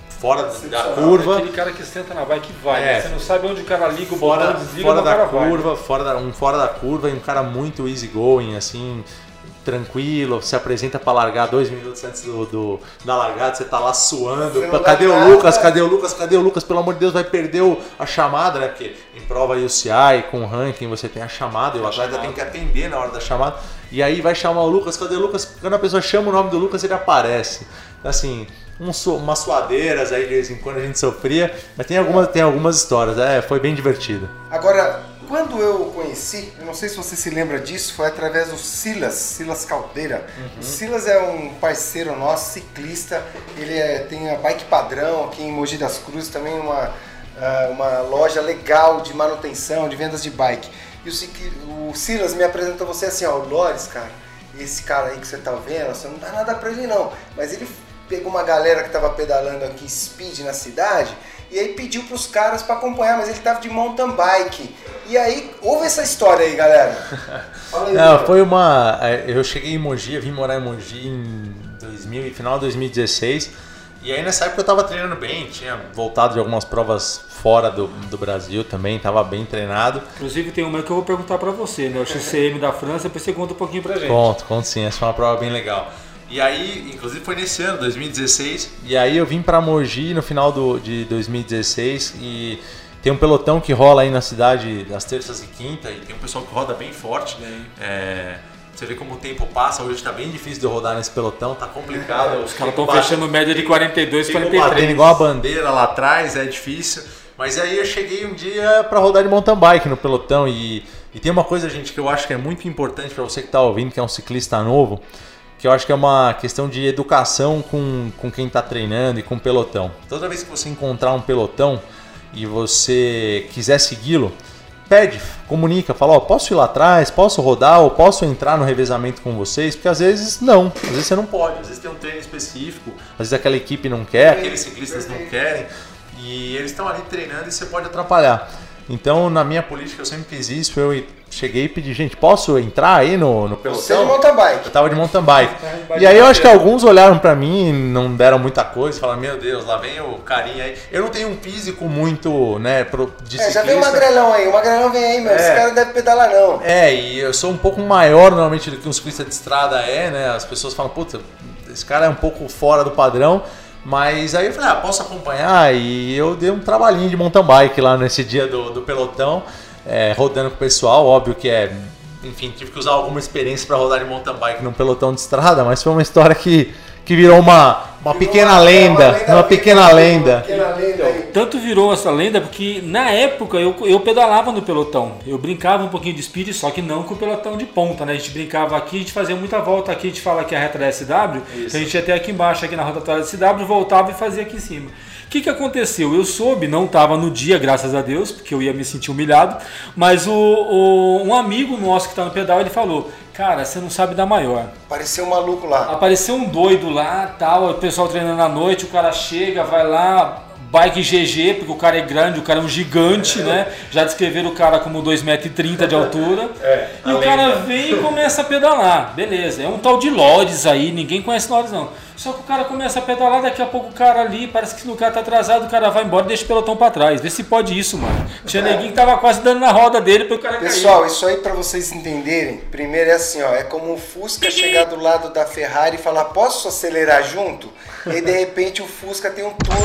fora da curva. Aquele cara que senta na bike e vai, É. né? Você não sabe onde o cara liga o fora, botão, desliga, fora da vai. curva, fora da, um fora da curva e um cara muito easygoing, assim, tranquilo, se apresenta para largar dois minutos antes do, do- da largada, você tá lá suando. Cadê o. Lucas? Cadê o Lucas? Cadê o Lucas? Pelo amor de Deus, vai perder o- a chamada, né? Porque em prova UCI, com ranking, você tem a chamada e o atleta tem que atender na hora da chamada. E aí vai chamar o Lucas, cadê o Lucas? Quando a pessoa chama o nome do Lucas, ele aparece. Assim, um umas suadeiras aí de vez em quando a gente sofria, mas tem algumas, tem algumas histórias, é, foi bem divertido. Agora, quando eu o conheci, eu não sei se você se lembra disso, foi através do Silas, Silas Caldeira. O Silas é um parceiro nosso, ciclista, ele é- tem a Bike Padrão aqui em Mogi das Cruzes, também uma, ah, uma loja legal de manutenção, de vendas de bike. E o, o Silas me apresentou você assim, ó, o Lores, cara, esse cara aí que você tá vendo, você não dá nada pra ele não, mas ele pegou uma galera que tava pedalando aqui speed na cidade e aí pediu pros caras pra acompanhar, mas ele tava de mountain bike. E aí, ouve essa história aí, galera. Fala aí, Não, foi uma. é, Eu cheguei em Mogi, eu vim morar em Mogi em 2000, final de 2016. E aí nessa época eu tava treinando bem, tinha voltado de algumas provas fora do, do Brasil também, tava bem treinado. Inclusive tem uma que eu vou perguntar pra você, né? O XCM da França, depois você conta um pouquinho pra gente. Conto, conto sim, essa foi uma prova bem legal. E aí, inclusive foi nesse ano, 2016, e aí eu vim pra Mogi no final do, de 2016 e tem um pelotão que rola aí na cidade das terças e quinta e tem um pessoal que roda bem forte. É, você vê como o tempo passa, hoje tá bem difícil de rodar nesse pelotão, tá complicado. Os caras estão fechando média de 42, Ficou 43. batendo igual a bandeira lá atrás, é difícil. Mas aí eu cheguei um dia para rodar de mountain bike no pelotão e, e tem uma coisa, gente, que eu acho que é muito importante para você que está ouvindo, que é um ciclista novo, que eu acho que é uma questão de educação com, com quem está treinando e com o pelotão. Toda vez que você encontrar um pelotão e você quiser segui-lo, pede, comunica, fala, ó, posso ir lá atrás, posso rodar ou posso entrar no revezamento com vocês? Porque às vezes não, às vezes você não pode, às vezes tem um treino específico, às vezes aquela equipe não quer, aqueles ciclistas não querem e eles estão ali treinando e você pode atrapalhar. Então, na minha política, eu sempre fiz isso. Eu cheguei e pedi, gente, posso entrar aí no, no pelotão? Você de mountain bike. Eu tava de mountain bike. E aí eu acho que alguns olharam pra mim e não deram muita coisa, falaram, meu Deus, lá vem o carinha aí. Eu não tenho um físico muito, né, pro- de É, já vem o ciclista. magrelão aí, o magrelão vem aí, meu. É. Esse cara não deve pedalar não. É, e eu sou um pouco maior normalmente do que um ciclista de estrada é, né? As pessoas falam, puta, esse cara é um pouco fora do padrão. Mas aí eu falei, ah, posso acompanhar? E eu dei um trabalhinho de mountain bike lá nesse dia do, do pelotão, é, rodando com o pessoal. Óbvio que é. Enfim, tive que usar alguma experiência para rodar de mountain bike num pelotão de estrada, mas foi uma história que, que virou uma, uma pequena Uma- lenda. uma Uma pequena lenda. pequena lenda. Tanto virou essa lenda porque na época eu, eu pedalava no pelotão. Eu brincava um pouquinho de speed, só que não com o pelotão de ponta, né? A gente brincava aqui, a gente fazia muita volta aqui, a gente fala que é a reta da SW, que a gente ia até aqui embaixo, aqui na rotatória da SW, voltava e fazia aqui em cima. O que, que aconteceu? Eu soube, não estava no dia, graças a Deus, porque eu ia me sentir humilhado, mas o, o- um amigo nosso que está no pedal, ele falou, cara, você não sabe dar maior. Pareceu um maluco lá. Apareceu um doido lá, tal, o pessoal treinando à noite, o cara chega, vai lá, bike GG, porque o cara é grande, o cara é um gigante, né? Já descreveram o cara como 2,30m de altura. e o cara vem e começa a pedalar. Beleza, é um tal de Lores aí, ninguém conhece Lores não. Só que o cara começa a pedalar, daqui a pouco o cara ali, parece que o cara tá atrasado, o cara vai embora e deixa o pelotão pra trás. Vê se pode isso, mano. Tinha neguinho que tava quase dando na roda dele pro cara cair. Pessoal, isso aí pra vocês entenderem, primeiro é assim, ó, é como o Fusca chegar do lado da Ferrari e falar, posso acelerar junto? E de repente o Fusca tem um turbo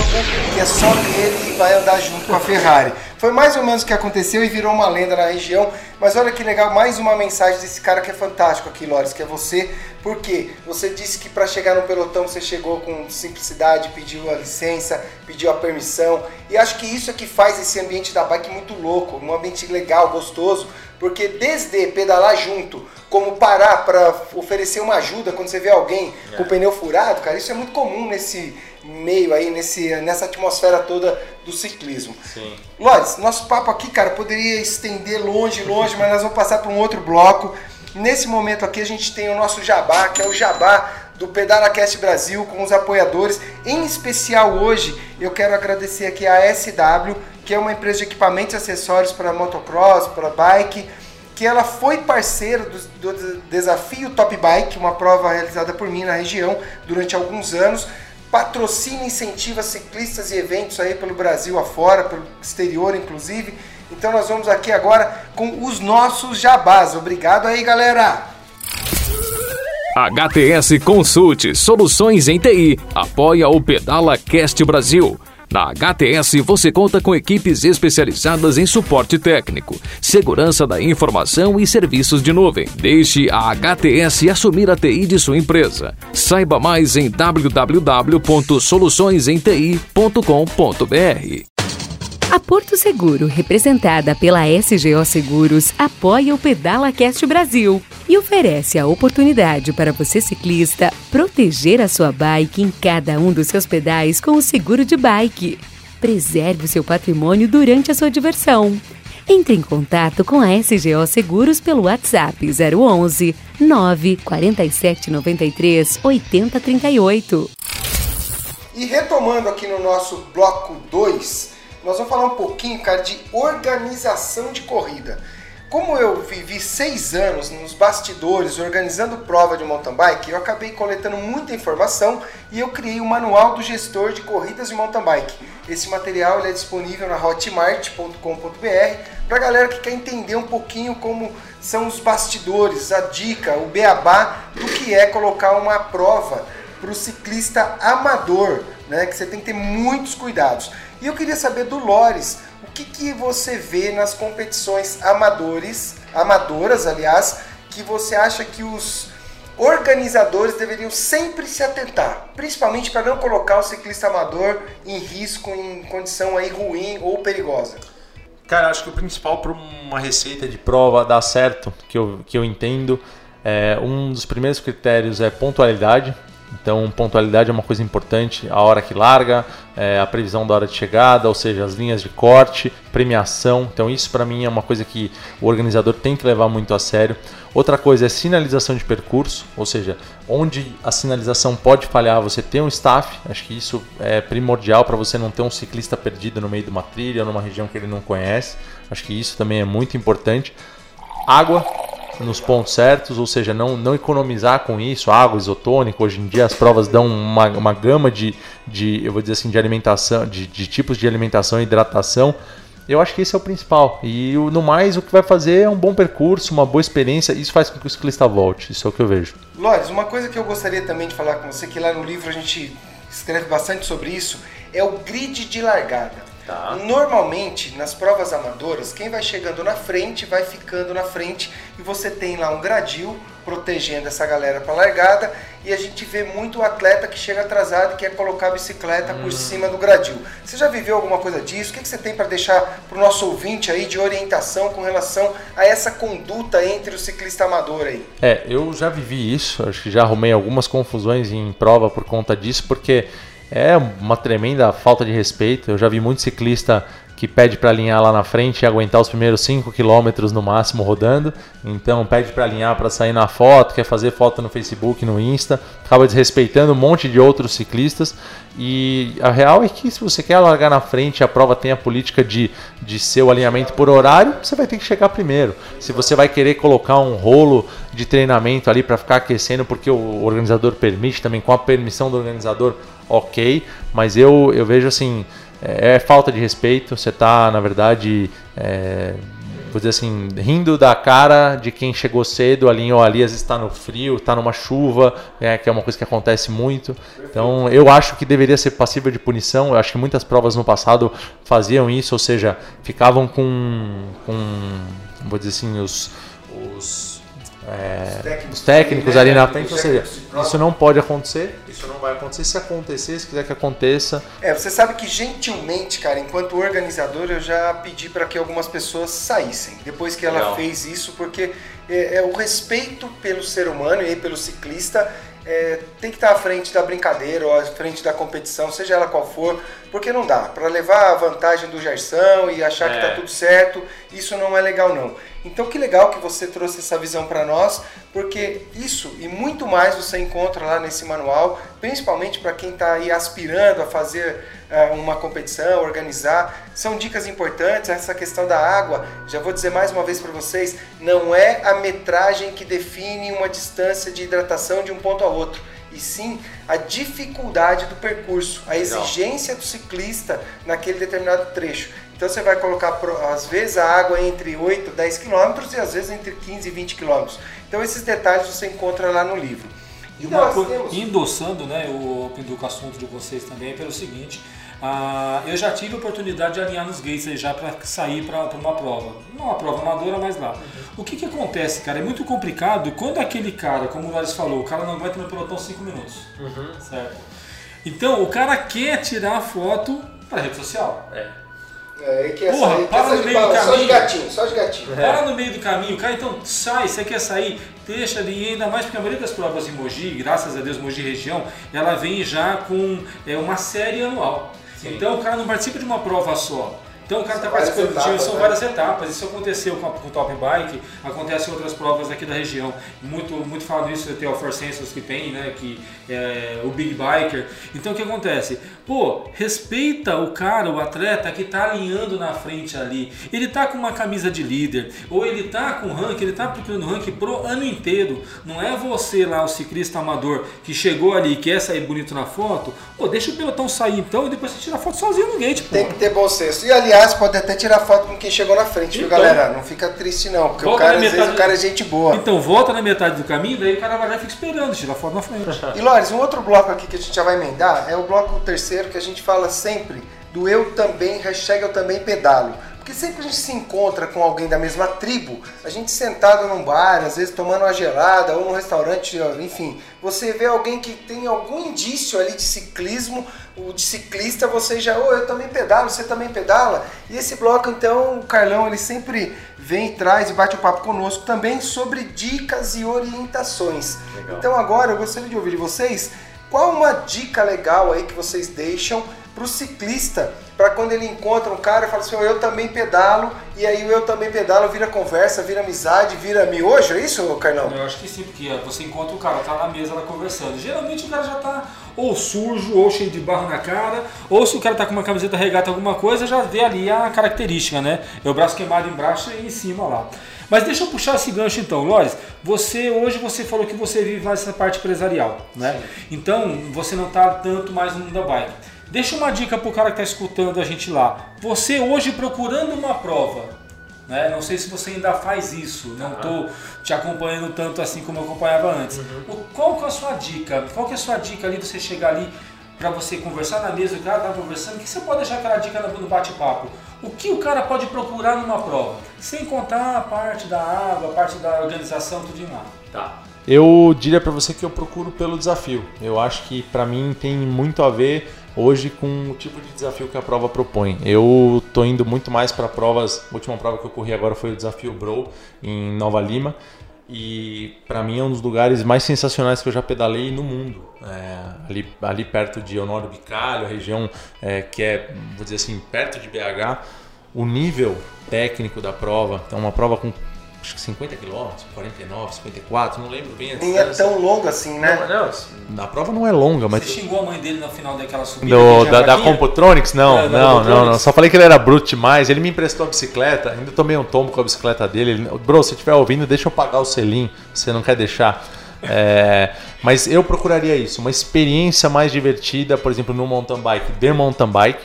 que é só dele e vai andar junto com a Ferrari. Foi mais ou menos o que aconteceu e virou uma lenda na região. Mas olha que legal, mais uma mensagem desse cara que é fantástico aqui, Lores, que é você. Porque você disse que para chegar no pelotão você chegou com simplicidade, pediu a licença, pediu a permissão. E acho que isso é que faz esse ambiente da bike muito louco, um ambiente legal, gostoso. Porque desde pedalar junto, como parar para oferecer uma ajuda quando você vê alguém é. com o pneu furado, cara, isso é muito comum nesse meio aí, nesse, nessa atmosfera toda do ciclismo. Sim. Lores, nosso papo aqui, cara, poderia estender longe, longe, mas nós vamos passar para um outro bloco. Nesse momento aqui a gente tem o nosso jabá, que é o jabá do PedalaCast Brasil com os apoiadores. Em especial hoje, eu quero agradecer aqui a SW, que é uma empresa de equipamentos e acessórios para motocross, para bike, que ela foi parceira do, do desafio Top Bike, uma prova realizada por mim na região durante alguns anos patrocina e incentiva ciclistas e eventos aí pelo Brasil afora, pelo exterior inclusive. Então nós vamos aqui agora com os nossos jabás. Obrigado aí, galera! HTS Consulte Soluções em TI apoia o Pedala Cast Brasil. Na HTS você conta com equipes especializadas em suporte técnico, segurança da informação e serviços de nuvem. Deixe a HTS assumir a TI de sua empresa. Saiba mais em www.soluçõesenti.com.br. A Porto Seguro, representada pela SGO Seguros, apoia o Pedala Cast Brasil e oferece a oportunidade para você ciclista proteger a sua bike em cada um dos seus pedais com o seguro de bike. Preserve o seu patrimônio durante a sua diversão. Entre em contato com a SGO Seguros pelo WhatsApp 011 947 93 8038. E retomando aqui no nosso bloco 2, nós vamos falar um pouquinho, cara, de organização de corrida. Como eu vivi seis anos nos bastidores organizando prova de mountain bike, eu acabei coletando muita informação e eu criei o manual do gestor de corridas de mountain bike. Esse material é disponível na hotmart.com.br para a galera que quer entender um pouquinho como são os bastidores, a dica, o beabá do que é colocar uma prova para o ciclista amador, né? Que você tem que ter muitos cuidados. E eu queria saber do Lores, o que, que você vê nas competições amadores, amadoras, aliás, que você acha que os organizadores deveriam sempre se atentar, principalmente para não colocar o ciclista amador em risco, em condição aí ruim ou perigosa? Cara, acho que o principal para uma receita de prova dar certo, que eu, que eu entendo, é, um dos primeiros critérios é pontualidade. Então, pontualidade é uma coisa importante, a hora que larga, é, a previsão da hora de chegada, ou seja, as linhas de corte, premiação. Então, isso para mim é uma coisa que o organizador tem que levar muito a sério. Outra coisa é sinalização de percurso, ou seja, onde a sinalização pode falhar, você tem um staff. Acho que isso é primordial para você não ter um ciclista perdido no meio de uma trilha, numa região que ele não conhece. Acho que isso também é muito importante. Água, nos pontos certos, ou seja, não, não economizar com isso, água isotônica. Hoje em dia as provas dão uma, uma gama de, de, eu vou dizer assim, de alimentação, de, de tipos de alimentação e hidratação. Eu acho que esse é o principal. E no mais, o que vai fazer é um bom percurso, uma boa experiência. Isso faz com que o ciclista volte. Isso é o que eu vejo. Lores, uma coisa que eu gostaria também de falar com você, que lá no livro a gente escreve bastante sobre isso, é o grid de largada. Tá. Normalmente, nas provas amadoras, quem vai chegando na frente vai ficando na frente e você tem lá um gradil protegendo essa galera para largada e a gente vê muito atleta que chega atrasado e quer colocar a bicicleta hum. por cima do gradil. Você já viveu alguma coisa disso? O que, que você tem para deixar para o nosso ouvinte aí de orientação com relação a essa conduta entre o ciclista amador aí? É, eu já vivi isso, acho que já arrumei algumas confusões em prova por conta disso, porque é uma tremenda falta de respeito. Eu já vi muito ciclista que pede para alinhar lá na frente e aguentar os primeiros 5 km no máximo rodando. Então pede para alinhar para sair na foto, quer fazer foto no Facebook, no Insta, acaba desrespeitando um monte de outros ciclistas. E a real é que se você quer largar na frente, a prova tem a política de, de ser o alinhamento por horário, você vai ter que chegar primeiro. Se você vai querer colocar um rolo de treinamento ali para ficar aquecendo, porque o organizador permite também, com a permissão do organizador, ok, mas eu, eu vejo assim, é, é falta de respeito, você está, na verdade, é, vou dizer assim, rindo da cara de quem chegou cedo, ali, às vezes está no frio, está numa chuva, é, que é uma coisa que acontece muito. Então, eu acho que deveria ser passível de punição. Eu acho que muitas provas no passado faziam isso, ou seja, ficavam com, com vou dizer assim, os, os é, Os técnicos os técnicos ali né? na frente, ou seja, isso não pode acontecer, isso não vai acontecer. Se acontecer, se quiser que aconteça, É, você sabe que gentilmente, cara, enquanto organizador, eu já pedi para que algumas pessoas saíssem. Depois que ela Legal. fez isso, porque é, é o respeito pelo ser humano e pelo ciclista é, tem que estar à frente da brincadeira ou à frente da competição, seja ela qual for, porque não dá. Para levar a vantagem do Gerson e achar que É. tá tudo certo, isso não é legal não. Então que legal que você trouxe essa visão para nós, porque isso e muito mais você encontra lá nesse manual, principalmente para quem está aí aspirando a fazer eh, uma competição, organizar. São dicas importantes, essa questão da água, já vou dizer mais uma vez para vocês, não é a metragem que define uma distância de hidratação de um ponto ao outro, e sim a dificuldade do percurso, a exigência do ciclista naquele determinado trecho. Então você vai colocar, às vezes, a água entre 8 e 10 quilômetros e às vezes entre 15 e 20 quilômetros. Então esses detalhes você encontra lá no livro. E uma nós coisa, temos- endossando né, o Pinduca assunto de vocês também, pelo seguinte, ah, eu já tive a oportunidade de alinhar nos gates aí já para sair para uma prova. Não uma prova amadora, mas lá. O que, que acontece, cara? É muito complicado quando aquele cara, como o Lares falou, o cara não aguenta no pelotão 5 minutos. Certo? Então o cara quer tirar a foto para rede social. É, que essa Porra, que para no meio do bala, Só de caminho. gatinho, só de gatinho. Para no meio do caminho, cara, então sai, você quer sair, deixa ali, ainda mais porque a maioria das provas em Mogi, graças a Deus, Mogi região, ela vem já com é, uma série anual. Então o cara não participa de uma prova só. Então o cara está participando do time, etapas, são né? várias etapas. Isso aconteceu com, a, com o Top Bike, acontece em outras provas aqui da região. Muito, muito falado isso, tem o For Sensors que tem, né? Que é o Big Biker. Então o que acontece? Pô, respeita o cara, o atleta que está alinhando na frente ali. Ele tá com uma camisa de líder, ou ele tá com ranking, ele tá procurando ranking pro ano inteiro. Não é você lá, o ciclista amador, que chegou ali e quer sair bonito na foto. Pô, deixa o pelotão sair então e depois você tira a foto sozinho no gate, pô. Tem que ter bom senso. E aliás, pode até tirar foto com quem chegou na frente, viu, Então. galera? Não fica triste não, porque o cara, às vezes o cara é gente boa. Então volta na metade do caminho, daí o cara vai lá e fica esperando, tira foto na frente. E Lores, um outro bloco aqui que a gente já vai emendar é o bloco terceiro que a gente fala sempre do eu também, hashtag eu também pedalo. Porque sempre a gente se encontra com alguém da mesma tribo, a gente sentado num bar, às vezes tomando uma gelada ou num restaurante, enfim, você vê alguém que tem algum indício ali de ciclismo, o de ciclista, você já, oh, eu também pedalo, você também pedala. E esse bloco, então, o Carlão, ele sempre vem e traz e bate o papo conosco também sobre dicas e orientações. Então agora eu gostaria de ouvir de vocês qual uma dica legal aí que vocês deixam para o ciclista para quando ele encontra um cara e fala assim, "Oh, eu também pedalo, e aí o eu também pedalo vira conversa, vira amizade, vira miojo, é isso, Carlão? Eu acho que sim, porque você encontra o cara, tá na mesa lá conversando. Geralmente o cara já tá ou sujo, ou cheio de barro na cara, ou se o cara tá com uma camiseta regata alguma coisa, já vê ali a característica, né? É o braço queimado embaixo e em cima lá. Mas deixa eu puxar esse gancho então, Lores. Você hoje você falou que você vive mais essa parte empresarial, né? Então você não tá tanto mais no mundo da bike. Deixa uma dica pro cara que tá escutando a gente lá. Você hoje procurando uma prova, né? Não sei se você ainda faz isso, não estou te acompanhando tanto assim como eu acompanhava antes. O- qual que é a sua dica? Qual que é a sua dica ali de você chegar ali para você conversar na mesa, o cara tá conversando, o que você pode deixar aquela dica no bate-papo? O que o cara pode procurar numa prova? Sem contar a parte da água, a parte da organização, tudo em lá. Tá. Eu diria pra você que eu procuro pelo desafio. Eu acho que pra mim tem muito a ver hoje com o tipo de desafio que a prova propõe. Eu tô indo muito mais para provas. A última prova que eu corri agora foi o desafio Bro em Nova Lima. E pra mim é um dos lugares mais sensacionais que eu já pedalei no mundo. É, ali, ali perto de Honório Bicalho, a região é, que é, vou dizer assim, perto de BH. O nível técnico da prova, então uma prova com acho que 50 km, 49, 54, não lembro bem Nem é tão longo assim, né? Não, não, a prova não é longa, mas Você xingou a mãe dele no final daquela subida? do, da, da? Computronics, não, É, da não, não, Computronics. não. Só falei que ele era bruto demais. Ele me emprestou a bicicleta, ainda tomei um tombo com a bicicleta dele. Ele, Bro, se estiver ouvindo, deixa eu pagar o selim. Você não quer deixar? É, mas eu procuraria isso, uma experiência mais divertida, por exemplo, no mountain bike, de mountain bike,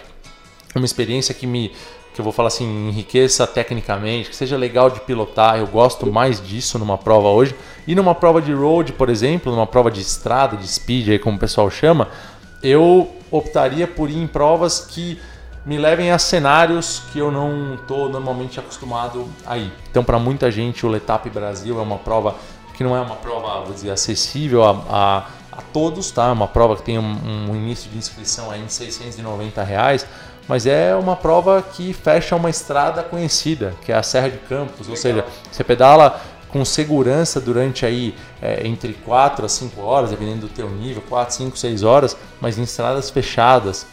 uma experiência que me que eu vou falar assim, enriqueça tecnicamente, que seja legal de pilotar. Eu gosto mais disso numa prova hoje. E numa prova de road, por exemplo, numa prova de estrada, de speed, aí como o pessoal chama, eu optaria por ir em provas que me levem a cenários que eu não estou normalmente acostumado a ir. Então, para muita gente, o Letap Brasil é uma prova que não é uma prova, vou dizer, acessível a, a, a todos, tá? Uma prova que tem um, um início de inscrição aí em 690 reais, mas é uma prova que fecha uma estrada conhecida, que é a Serra de Campos, ou seja, você pedala com segurança durante aí é, entre 4 a 5 horas, dependendo do teu nível, 4, 5, 6 horas, mas em estradas fechadas.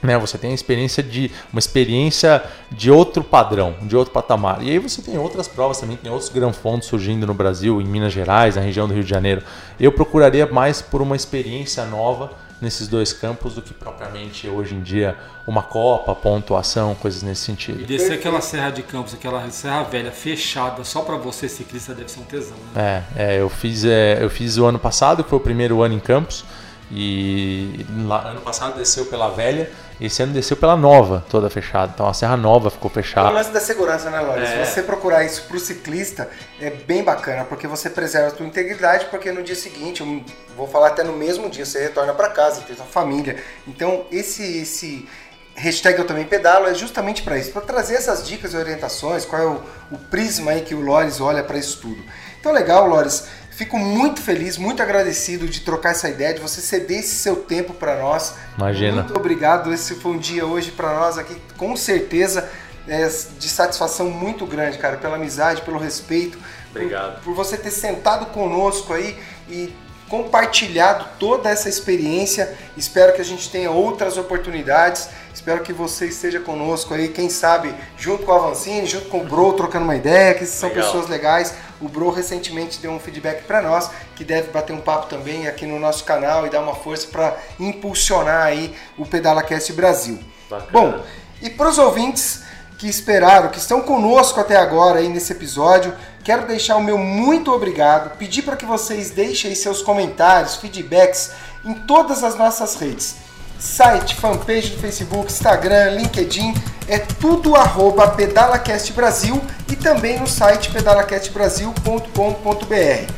Né, você tem a experiência de uma experiência de outro padrão, de outro patamar. E aí você tem outras provas também, tem outros granfondos surgindo no Brasil, em Minas Gerais, na região do Rio de Janeiro. Eu procuraria mais por uma experiência nova nesses dois campos do que propriamente hoje em dia uma copa, pontuação, coisas nesse sentido. E descer aquela serra de campos, aquela serra velha fechada só para você ciclista deve ser um tesão. Né? É, é, eu fiz é, eu fiz o ano passado, que foi o primeiro ano em Campos e lá, ano passado desceu pela velha esse ano desceu pela nova, toda fechada. Então a Serra Nova ficou fechada. O lance da segurança, né, Lóris? É. Se você procurar isso pro ciclista, é bem bacana, porque você preserva a sua integridade, porque no dia seguinte, eu vou falar até no mesmo dia, você retorna para casa, tem sua família. Então esse, esse hashtag eu também pedalo é justamente para isso, para trazer essas dicas e orientações, qual é o, o prisma aí que o Lores olha para isso tudo. Então legal, Lores. Fico muito feliz, muito agradecido de trocar essa ideia, de você ceder esse seu tempo para nós. Imagina. Muito obrigado. Esse foi um dia hoje para nós aqui, com certeza, é, de satisfação muito grande, cara, pela amizade, pelo respeito. Obrigado. Por, por você ter sentado conosco aí e compartilhado toda essa experiência. Espero que a gente tenha outras oportunidades. Espero que você esteja conosco aí, quem sabe, junto com a Avancini, junto com o Bro, trocando uma ideia, que são Legal. pessoas legais. O Bro recentemente deu um feedback para nós, que deve bater um papo também aqui no nosso canal e dar uma força para impulsionar aí o PedalaCast Brasil. Bacana. Bom, e para os ouvintes que esperaram, que estão conosco até agora aí nesse episódio, quero deixar o meu muito obrigado, pedir para que vocês deixem seus comentários, feedbacks em todas as nossas redes site, fanpage do Facebook, Instagram, LinkedIn, é tudo arroba PedalaCast Brasil e também no site pedalacastbrasil.com.br.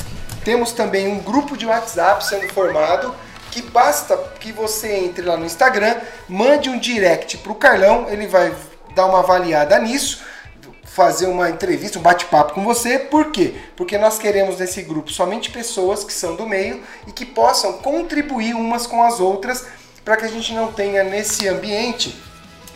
Temos também um grupo de WhatsApp sendo formado que basta que você entre lá no Instagram, mande um direct para o Carlão, ele vai dar uma avaliada nisso, fazer uma entrevista, um bate-papo com você. Por quê? Porque nós queremos nesse grupo somente pessoas que são do meio e que possam contribuir umas com as outras para que a gente não tenha nesse ambiente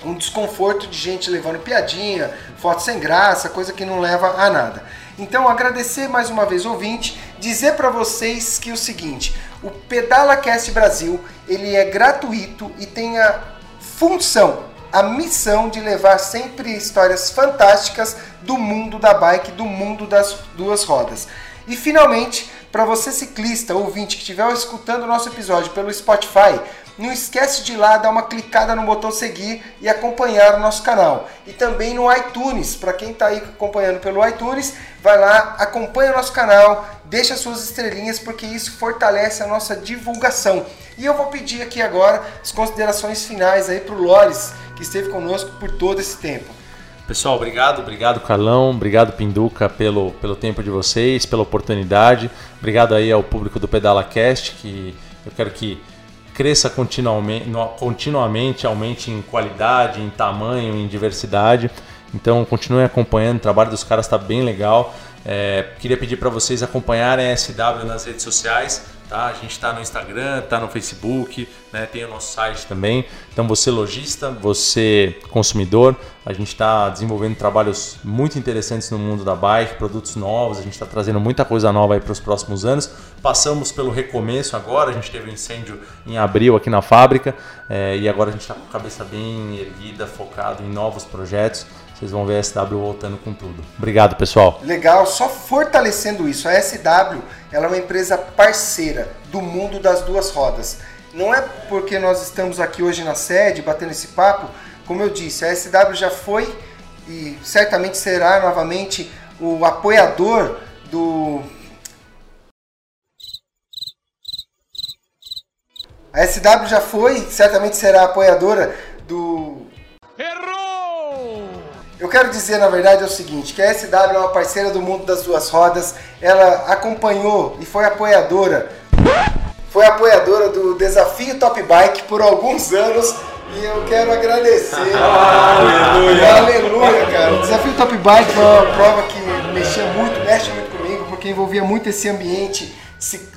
um desconforto de gente levando piadinha, foto sem graça, coisa que não leva a nada. Então, agradecer mais uma vez ouvinte, dizer para vocês que é o seguinte, o Pedala Cast Brasil, ele é gratuito e tem a função, a missão de levar sempre histórias fantásticas do mundo da bike, do mundo das duas rodas. E finalmente, para você ciclista, ouvinte que estiver escutando o nosso episódio pelo Spotify, não esquece de ir lá dar uma clicada no botão seguir e acompanhar o nosso canal. E também no iTunes, para quem está aí acompanhando pelo iTunes, vai lá, acompanha o nosso canal, deixa suas estrelinhas porque isso fortalece a nossa divulgação. E eu vou pedir aqui agora as considerações finais aí para o Lores, que esteve conosco por todo esse tempo. Pessoal, obrigado, obrigado Carlão, obrigado Pinduca pelo, pelo tempo de vocês, pela oportunidade. Obrigado aí ao público do Pedala Cast, que eu quero que cresça continuamente, continuamente, aumente em qualidade, em tamanho, em diversidade. Então continue acompanhando, o trabalho dos caras está bem legal. É, queria pedir para vocês acompanharem a SW nas redes sociais. Tá? A gente está no Instagram, está no Facebook, né? tem o nosso site também. Então, você lojista, você consumidor, a gente está desenvolvendo trabalhos muito interessantes no mundo da bike, produtos novos, a gente está trazendo muita coisa nova para os próximos anos. Passamos pelo recomeço agora, a gente teve um incêndio em abril aqui na fábrica é, e agora a gente está com a cabeça bem erguida, focado em novos projetos. Vocês vão ver a SW voltando com tudo. Obrigado, pessoal. Legal, só fortalecendo isso. A SW ela é uma empresa parceira do mundo das duas rodas. Não é porque nós estamos aqui hoje na sede batendo esse papo, como eu disse, a SW já foi e certamente será novamente o apoiador do A SW já foi, certamente será apoiadora do quero dizer, na verdade, é o seguinte, que a SW é uma parceira do mundo das duas rodas, ela acompanhou e foi apoiadora, foi apoiadora do Desafio Top Bike por alguns anos e eu quero agradecer. Aleluia! Aleluia, cara. O Desafio Top Bike foi uma prova que mexia muito, mexe muito comigo, porque envolvia muito esse ambiente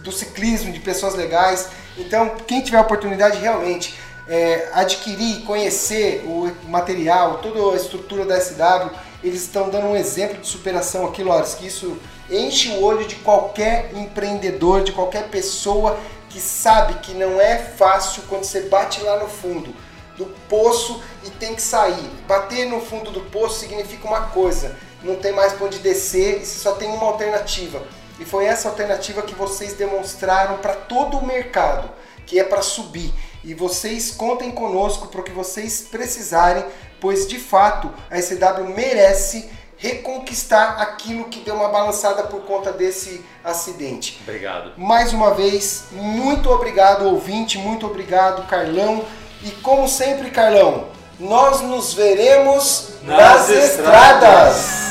do ciclismo, de pessoas legais. Então, quem tiver a oportunidade realmente é, adquirir, conhecer o material, toda a estrutura da SW, eles estão dando um exemplo de superação aqui, Lores, que isso enche o olho de qualquer empreendedor, de qualquer pessoa que sabe que não é fácil quando você bate lá no fundo do poço e tem que sair. Bater no fundo do poço significa uma coisa, não tem mais para onde descer e só tem uma alternativa. E foi essa alternativa que vocês demonstraram para todo o mercado, que é para subir. E vocês contem conosco para o que vocês precisarem, pois de fato a SW merece reconquistar aquilo que deu uma balançada por conta desse acidente. Obrigado. Mais uma vez, muito obrigado ouvinte, muito obrigado Carlão. E como sempre, Carlão, nós nos veremos nas, nas estradas. estradas.